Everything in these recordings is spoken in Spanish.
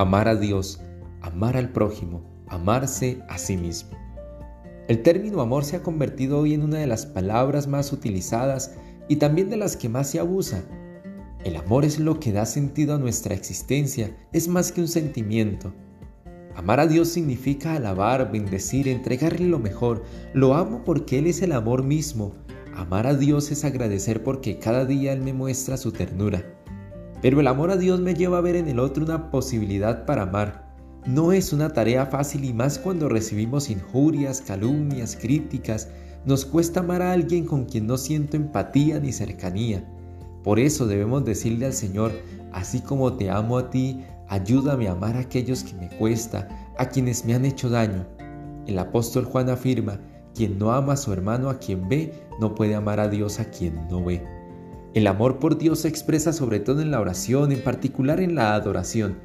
amar a Dios, amar al prójimo, amarse a sí mismo. El término amor se ha convertido hoy en una de las palabras más utilizadas y también de las que más se abusa. El amor es lo que da sentido a nuestra existencia, es más que un sentimiento. Amar a Dios significa alabar, bendecir, entregarle lo mejor. Lo amo porque Él es el amor mismo. Amar a Dios es agradecer porque cada día Él me muestra su ternura. Pero el amor a Dios me lleva a ver en el otro una posibilidad para amar. No es una tarea fácil y más cuando recibimos injurias, calumnias, críticas. Nos cuesta amar a alguien con quien no siento empatía ni cercanía. Por eso debemos decirle al Señor, así como te amo a ti, ayúdame a amar a aquellos que me cuesta, a quienes me han hecho daño. El apóstol Juan afirma, quien no ama a su hermano a quien ve, no puede amar a Dios a quien no ve. El amor por Dios se expresa sobre todo en la oración, en particular en la adoración.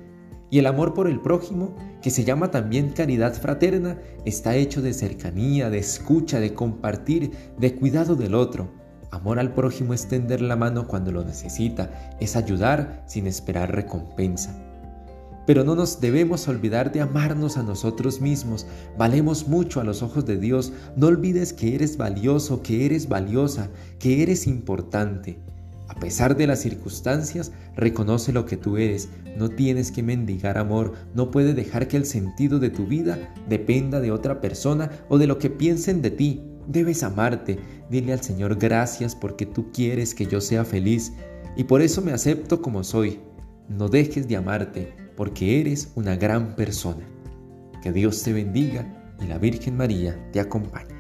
Y el amor por el prójimo, que se llama también caridad fraterna, está hecho de cercanía, de escucha, de compartir, de cuidado del otro. Amor al prójimo es tender la mano cuando lo necesita, es ayudar sin esperar recompensa. Pero no nos debemos olvidar de amarnos a nosotros mismos. Valemos mucho a los ojos de Dios. No olvides que eres valioso, que eres valiosa, que eres importante. A pesar de las circunstancias, reconoce lo que tú eres. No tienes que mendigar amor. No puedes dejar que el sentido de tu vida dependa de otra persona o de lo que piensen de ti. Debes amarte. Dile al Señor gracias porque tú quieres que yo sea feliz y por eso me acepto como soy. No dejes de amarte porque eres una gran persona. Que Dios te bendiga y la Virgen María te acompañe.